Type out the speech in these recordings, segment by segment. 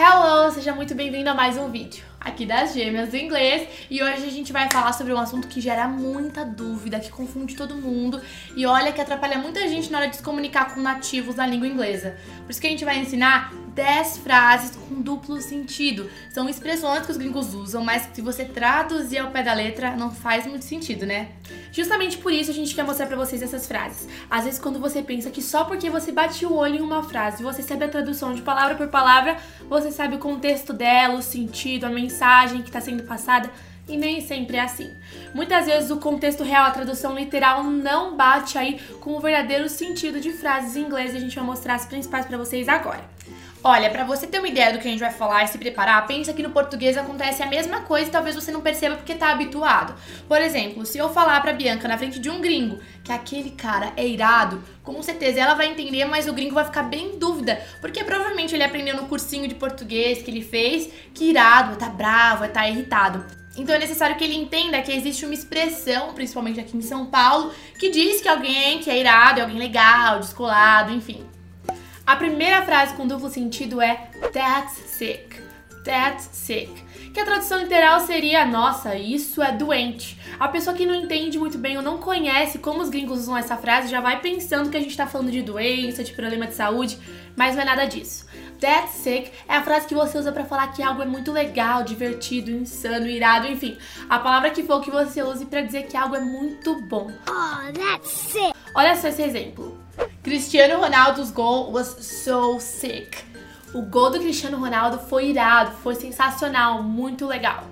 Hello, seja muito bem-vindo a mais um vídeo aqui das Gêmeas do Inglês e hoje a gente vai falar sobre um assunto que gera muita dúvida, que confunde todo mundo e olha que atrapalha muita gente na hora de se comunicar com nativos da língua inglesa. Por isso que a gente vai ensinar 10 frases com duplo sentido. São expressões que os gringos usam, mas se você traduzir ao pé da letra não faz muito sentido, né? Justamente por isso a gente quer mostrar pra vocês essas frases. Às vezes quando você pensa que só porque você bate o olho em uma frase, você sabe a tradução de palavra por palavra, você sabe o contexto dela, o sentido, a mensagem que está sendo passada, e nem sempre é assim. Muitas vezes o contexto real, a tradução literal não bate aí com o verdadeiro sentido de frases em inglês e a gente vai mostrar as principais para vocês agora. Olha, para você ter uma ideia do que a gente vai falar e se preparar, pensa que no português acontece a mesma coisa e talvez você não perceba porque tá habituado. Por exemplo, se eu falar pra Bianca na frente de um gringo que aquele cara é irado, com certeza ela vai entender, mas o gringo vai ficar bem em dúvida, porque provavelmente ele aprendeu no cursinho de português que ele fez que irado, tá bravo, tá irritado. Então é necessário que ele entenda que existe uma expressão, principalmente aqui em São Paulo, que diz que alguém que é irado é alguém legal, descolado, enfim. A primeira frase com duplo sentido é That's sick. That's sick. Que a tradução literal seria Nossa, isso é doente. A pessoa que não entende muito bem ou não conhece como os gringos usam essa frase já vai pensando que a gente tá falando de doença, de problema de saúde, mas não é nada disso. That's sick é a frase que você usa para falar que algo é muito legal, divertido, insano, irado, enfim. A palavra que for que você use para dizer que algo é muito bom. Oh, that's sick. Olha só esse exemplo. Cristiano Ronaldo's goal was so sick. O gol do Cristiano Ronaldo foi irado, foi sensacional, muito legal.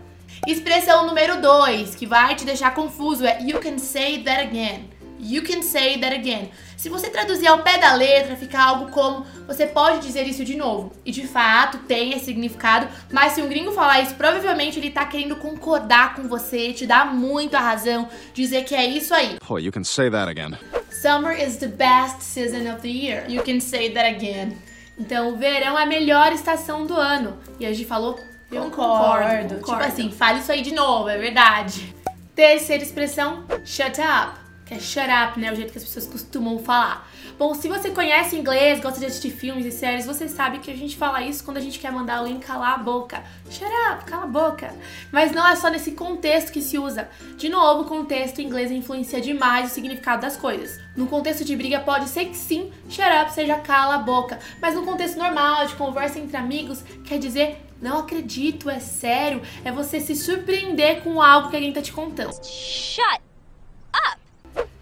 Expressão número 2, que vai te deixar confuso, é You can say that again. You can say that again. Se você traduzir ao pé da letra, fica algo como você pode dizer isso de novo. E de fato tem esse significado, mas se um gringo falar isso, provavelmente ele tá querendo concordar com você, te dar muito a razão, dizer que é isso aí. Oh, you can say that again. Summer is the best season of the year. You can say that again. Então, o verão é a melhor estação do ano. E a gente falou, eu concordo, concordo. Tipo assim, fale isso aí de novo, é verdade. Terceira expressão, shut up que é shut up, né? O jeito que as pessoas costumam falar. Bom, se você conhece inglês, gosta de assistir filmes e séries, você sabe que a gente fala isso quando a gente quer mandar alguém calar a boca. Shut up, cala a boca. Mas não é só nesse contexto que se usa. De novo, o contexto inglês influencia demais o significado das coisas. No contexto de briga, pode ser que sim, shut up seja cala a boca. Mas no contexto normal, de conversa entre amigos, quer dizer não acredito, é sério, é você se surpreender com algo que alguém tá te contando. Shut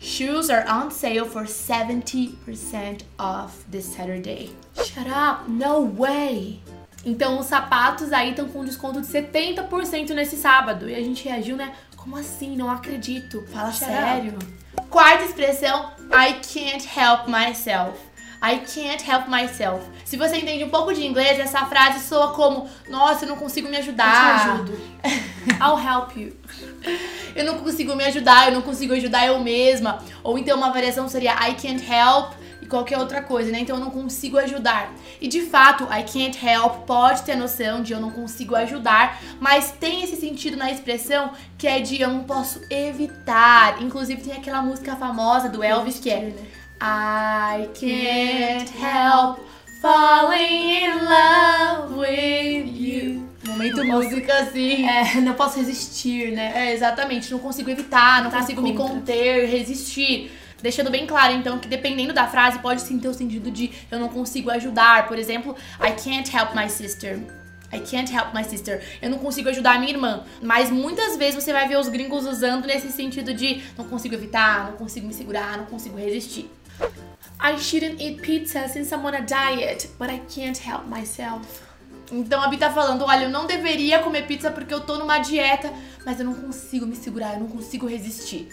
Shoes are on sale for 70% off this Saturday. Shut up, no way! Então os sapatos aí estão com desconto de 70% nesse sábado. E a gente reagiu, né? Como assim? Não acredito. Fala Shut sério. Up. Quarta expressão, I can't help myself. I can't help myself. Se você entende um pouco de inglês, essa frase soa como: Nossa, eu não consigo me ajudar. Eu te ajudo. I'll help you. Eu não consigo me ajudar, eu não consigo ajudar eu mesma. Ou então uma variação seria I can't help e qualquer outra coisa, né? Então eu não consigo ajudar. E de fato, I can't help pode ter noção de eu não consigo ajudar, mas tem esse sentido na expressão que é de eu não posso evitar. Inclusive tem aquela música famosa do Elvis que é I can't help falling in love with you. Momento música assim. É, não posso resistir, né? É, exatamente. Não consigo evitar, não tá consigo contra. me conter, resistir. Deixando bem claro, então, que dependendo da frase, pode sim ter o sentido de eu não consigo ajudar. Por exemplo, I can't help my sister. I can't help my sister. Eu não consigo ajudar a minha irmã. Mas muitas vezes você vai ver os gringos usando nesse sentido de não consigo evitar, não consigo me segurar, não consigo resistir. I shouldn't eat pizza since I'm on a diet, but I can't help myself. Então a Bi tá falando, olha, eu não deveria comer pizza porque eu tô numa dieta, mas eu não consigo me segurar, eu não consigo resistir.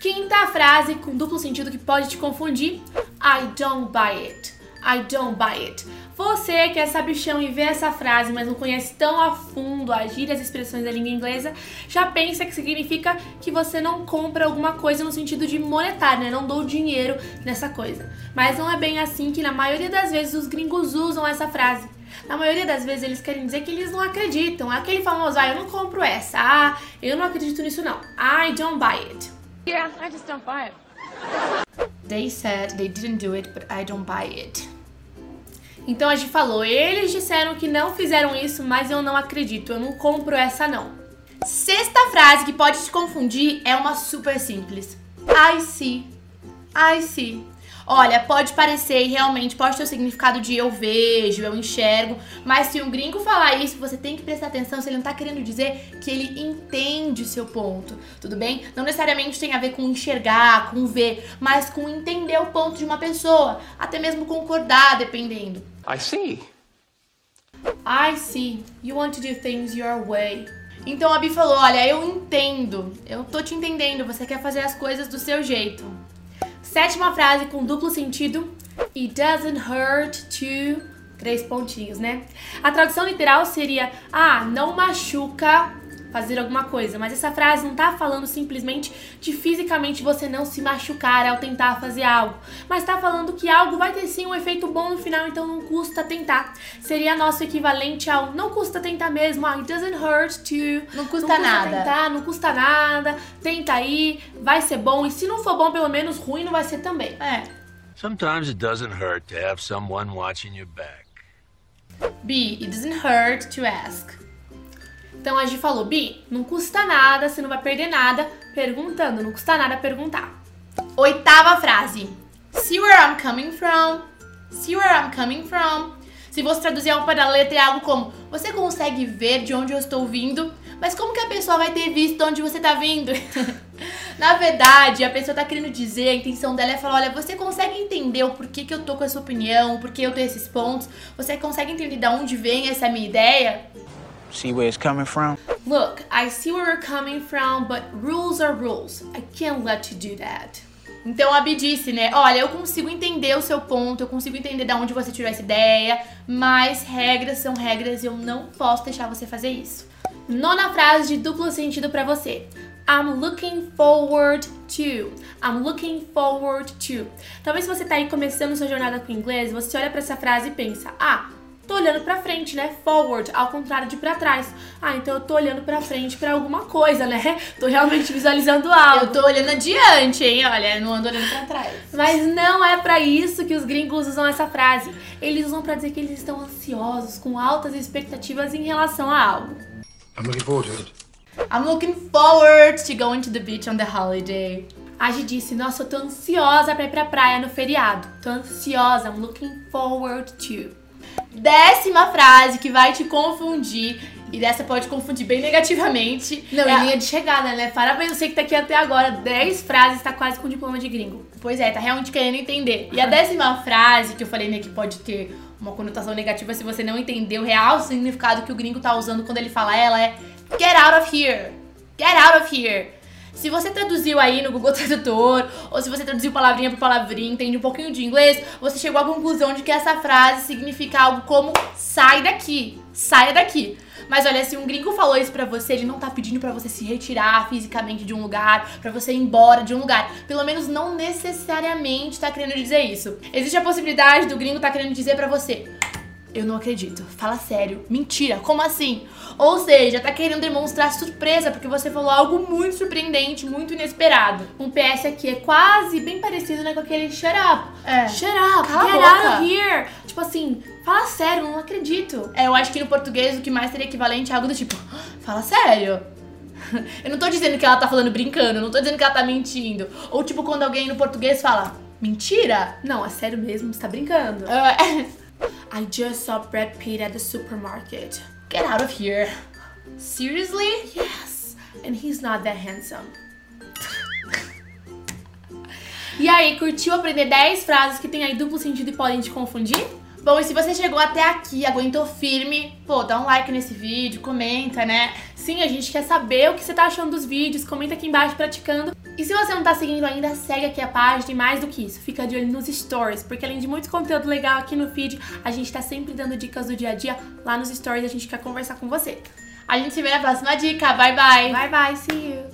Quinta frase com duplo sentido que pode te confundir, I don't buy it. I don't buy it. Você que é sabichão e vê essa frase, mas não conhece tão a fundo as gírias e expressões da língua inglesa, já pensa que significa que você não compra alguma coisa no sentido de monetário, né? Não dou dinheiro nessa coisa. Mas não é bem assim que na maioria das vezes os gringos usam essa frase. Na maioria das vezes eles querem dizer que eles não acreditam. Aquele famoso, ah, eu não compro essa. Ah, eu não acredito nisso não. I don't buy it. Yeah, I just don't buy it. They said they didn't do it, but I don't buy it. Então a gente falou, eles disseram que não fizeram isso, mas eu não acredito, eu não compro essa não. Sexta frase que pode te confundir é uma super simples. I see. I see. Olha, pode parecer e realmente pode ter o significado de eu vejo, eu enxergo, mas se um gringo falar isso, você tem que prestar atenção se ele não tá querendo dizer que ele entende o seu ponto, tudo bem? Não necessariamente tem a ver com enxergar, com ver, mas com entender o ponto de uma pessoa, até mesmo concordar, dependendo. I see. I see. You want to do things your way. Então a Bi falou: Olha, eu entendo, eu tô te entendendo, você quer fazer as coisas do seu jeito. Sétima frase com duplo sentido: It doesn't hurt to. Três pontinhos, né? A tradução literal seria: Ah, não machuca fazer alguma coisa. Mas essa frase não tá falando simplesmente de fisicamente você não se machucar ao tentar fazer algo. Mas tá falando que algo vai ter sim um efeito bom no final, então não custa tentar. Seria nosso equivalente ao não custa tentar mesmo. Ah, it doesn't hurt to. Não custa, não custa nada. tentar, não custa nada. Tenta aí, vai ser bom. E se não for bom, pelo menos ruim não vai ser também. É. Sometimes it doesn't hurt to have someone watching your back. B, it doesn't hurt to ask. Então a gente falou, Bi, não custa nada, você não vai perder nada perguntando, não custa nada perguntar. Oitava frase. See where I'm coming from. See where I'm coming from. Se você traduzir ao pé da letra é algo como Você consegue ver de onde eu estou vindo? Mas como que a pessoa vai ter visto de onde você está vindo? Na verdade, a pessoa tá querendo dizer, a intenção dela é falar, olha, você consegue entender o porquê que eu tô com essa opinião, o porquê eu tenho esses pontos? Você consegue entender de onde vem essa minha ideia? See where it's coming from? Look, I see where you're coming from, but rules are rules. I can't let you do that. Então a Bi disse, né? Olha, eu consigo entender o seu ponto, eu consigo entender de onde você tirou essa ideia, mas regras são regras e eu não posso deixar você fazer isso. Nona frase de duplo sentido pra você. I'm looking forward to. I'm looking forward to. Talvez se você tá aí começando sua jornada com inglês, você olha pra essa frase e pensa: "Ah, tô olhando pra frente, né? Forward, ao contrário de pra trás. Ah, então eu tô olhando pra frente pra alguma coisa, né? Tô realmente visualizando algo. Eu tô olhando adiante, hein? Olha, não ando olhando pra trás. Mas não é pra isso que os gringos usam essa frase. Eles usam pra dizer que eles estão ansiosos, com altas expectativas em relação a algo. I'm looking forward to it. I'm looking forward to going to the beach on the holiday. A Gi disse, nossa, eu tô ansiosa pra ir pra praia no feriado. Tô ansiosa, I'm looking forward to. Décima frase que vai te confundir. E dessa pode confundir bem negativamente. Não, É linha de chegada, né? Parabéns, você que tá aqui até agora. 10 frases, tá quase com diploma de gringo. Pois é, tá realmente querendo entender. E a décima frase que eu falei, né, que pode ter uma conotação negativa se você não entender o real significado que o gringo tá usando quando ele fala ela é Get out of here! Get out of here! Se você traduziu aí no Google Tradutor, ou se você traduziu palavrinha por palavrinha, entende um pouquinho de inglês, você chegou à conclusão de que essa frase significa algo como sai daqui, saia daqui. Mas olha, se um gringo falou isso pra você, ele não tá pedindo pra você se retirar fisicamente de um lugar, pra você ir embora de um lugar. Pelo menos não necessariamente tá querendo dizer isso. Existe a possibilidade do gringo tá querendo dizer pra você: eu não acredito. Fala sério. Mentira. Como assim? Ou seja, tá querendo demonstrar surpresa porque você falou algo muito surpreendente, muito inesperado. Um PS aqui é quase bem parecido né, com aquele shut up. É. Shut up, Cala a get boca. out of here. Tipo assim, fala sério, não acredito. É, eu acho que no português o que mais seria equivalente é algo do tipo, fala sério. Eu não tô dizendo que ela tá falando brincando, eu não tô dizendo que ela tá mentindo. Ou tipo quando alguém no português fala, mentira? Não, é sério mesmo, você tá brincando. É, I just saw Brad Pitt at the supermarket. Get out of here. Seriously? Yes, and he's not that handsome. E aí, curtiu aprender 10 frases que tem aí duplo sentido e podem te confundir? Bom, e se você chegou até aqui, aguentou firme, pô, dá um like nesse vídeo, comenta, né? Sim, a gente quer saber o que você tá achando dos vídeos, comenta aqui embaixo praticando. E se você não tá seguindo ainda, segue aqui a página e mais do que isso, fica de olho nos stories, porque além de muito conteúdo legal aqui no feed, a gente tá sempre dando dicas do dia a dia lá nos stories, a gente quer conversar com você. A gente se vê na próxima dica. Bye, bye. Bye bye, see you!